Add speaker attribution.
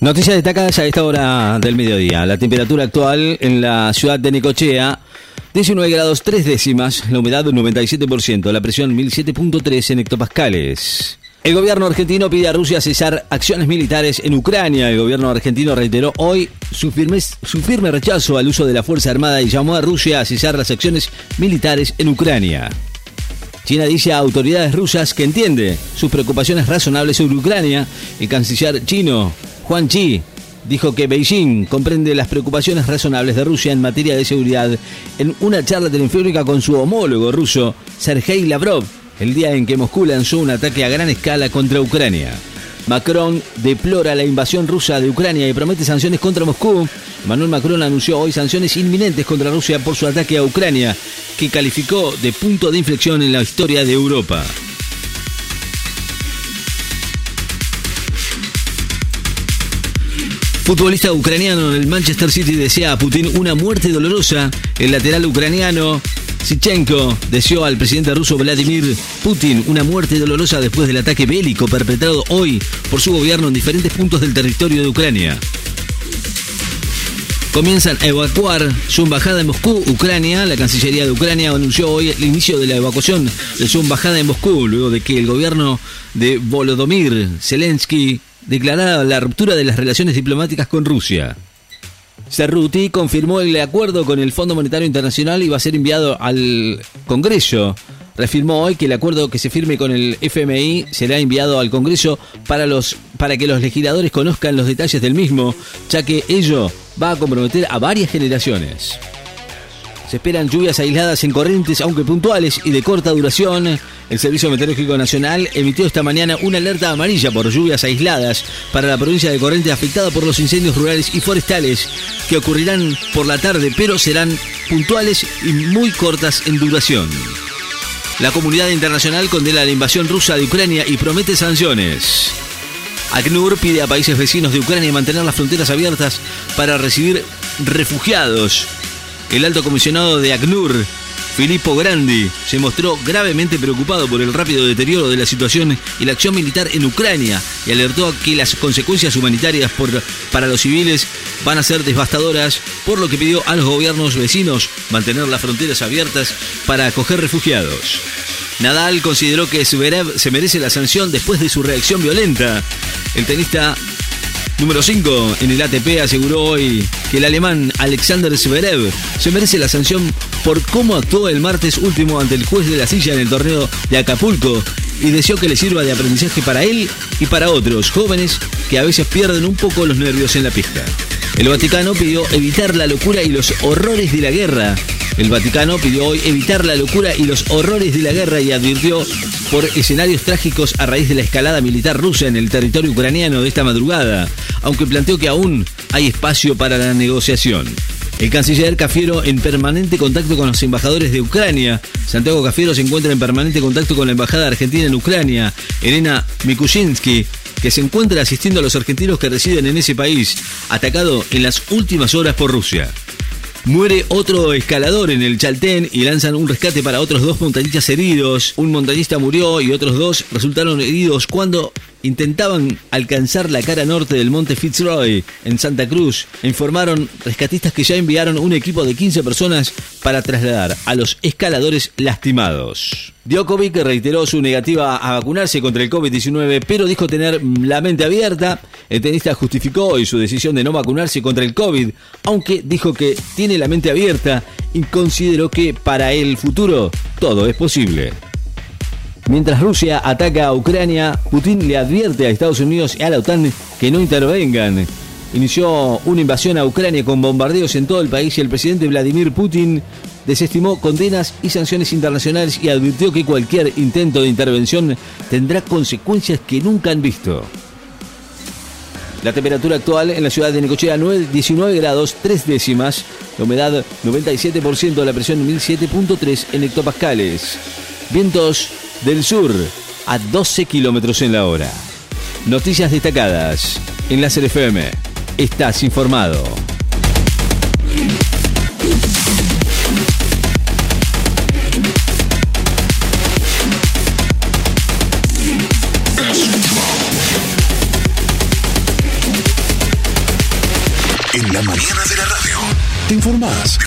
Speaker 1: Noticias destacadas a esta hora del mediodía. La temperatura actual en la ciudad de Necochea, 19 grados 3 décimas, la humedad 97%, la presión 1007.3 en hectopascales. El gobierno argentino pide a Rusia cesar acciones militares en Ucrania. El gobierno argentino reiteró hoy su firme, su firme rechazo al uso de la Fuerza Armada y llamó a Rusia a cesar las acciones militares en Ucrania. China dice a autoridades rusas que entiende sus preocupaciones razonables sobre Ucrania. El canciller chino Juan Chi dijo que Beijing comprende las preocupaciones razonables de Rusia en materia de seguridad en una charla telefónica con su homólogo ruso, Sergei Lavrov, el día en que Moscú lanzó un ataque a gran escala contra Ucrania. Macron deplora la invasión rusa de Ucrania y promete sanciones contra Moscú. Manuel Macron anunció hoy sanciones inminentes contra Rusia por su ataque a Ucrania, que calificó de punto de inflexión en la historia de Europa. Futbolista ucraniano en el Manchester City desea a Putin una muerte dolorosa. El lateral ucraniano Sichenko deseó al presidente ruso Vladimir Putin una muerte dolorosa después del ataque bélico perpetrado hoy por su gobierno en diferentes puntos del territorio de Ucrania. Comienzan a evacuar su embajada en Moscú, Ucrania. La Cancillería de Ucrania anunció hoy el inicio de la evacuación de su embajada en Moscú, luego de que el gobierno de Volodymyr Zelensky declarada la ruptura de las relaciones diplomáticas con Rusia. Cerruti confirmó el acuerdo con el Fondo Monetario Internacional y va a ser enviado al Congreso. Reafirmó hoy que el acuerdo que se firme con el FMI será enviado al Congreso para, los, para que los legisladores conozcan los detalles del mismo, ya que ello va a comprometer a varias generaciones. Se esperan lluvias aisladas en corrientes, aunque puntuales y de corta duración. El Servicio Meteorológico Nacional emitió esta mañana una alerta amarilla por lluvias aisladas para la provincia de Corrientes afectada por los incendios rurales y forestales que ocurrirán por la tarde, pero serán puntuales y muy cortas en duración. La comunidad internacional condena la invasión rusa de Ucrania y promete sanciones. ACNUR pide a países vecinos de Ucrania mantener las fronteras abiertas para recibir refugiados el alto comisionado de ACNUR, Filippo Grandi, se mostró gravemente preocupado por el rápido deterioro de la situación y la acción militar en Ucrania y alertó que las consecuencias humanitarias para los civiles van a ser devastadoras, por lo que pidió a los gobiernos vecinos mantener las fronteras abiertas para acoger refugiados. Nadal consideró que Zverev se merece la sanción después de su reacción violenta. El tenista Número 5 en el ATP aseguró hoy que el alemán Alexander Zverev se merece la sanción por cómo actuó el martes último ante el juez de la silla en el torneo de Acapulco y deseó que le sirva de aprendizaje para él y para otros jóvenes que a veces pierden un poco los nervios en la pista. El Vaticano pidió evitar la locura y los horrores de la guerra el Vaticano pidió hoy evitar la locura y los horrores de la guerra y advirtió por escenarios trágicos a raíz de la escalada militar rusa en el territorio ucraniano de esta madrugada, aunque planteó que aún hay espacio para la negociación. El canciller Cafiero en permanente contacto con los embajadores de Ucrania. Santiago Cafiero se encuentra en permanente contacto con la embajada argentina en Ucrania, Elena Mikushinsky, que se encuentra asistiendo a los argentinos que residen en ese país, atacado en las últimas horas por Rusia. Muere otro escalador en el Chaltén y lanzan un rescate para otros dos montañistas heridos. Un montañista murió y otros dos resultaron heridos cuando intentaban alcanzar la cara norte del monte Fitzroy en Santa Cruz. Informaron rescatistas que ya enviaron un equipo de 15 personas para trasladar a los escaladores lastimados. Djokovic reiteró su negativa a vacunarse contra el COVID-19, pero dijo tener la mente abierta. El tenista justificó hoy su decisión de no vacunarse contra el COVID, aunque dijo que tiene la mente abierta y consideró que para el futuro todo es posible. Mientras Rusia ataca a Ucrania, Putin le advierte a Estados Unidos y a la OTAN que no intervengan. Inició una invasión a Ucrania con bombardeos en todo el país y el presidente Vladimir Putin desestimó condenas y sanciones internacionales y advirtió que cualquier intento de intervención tendrá consecuencias que nunca han visto. La temperatura actual en la ciudad de Necochea 19 grados 3 décimas, la humedad 97%, la presión 1007.3 en hectopascales. Vientos del sur a 12 kilómetros en la hora. Noticias destacadas en la FM. Estás informado.
Speaker 2: En la mañana de la radio. Te informás.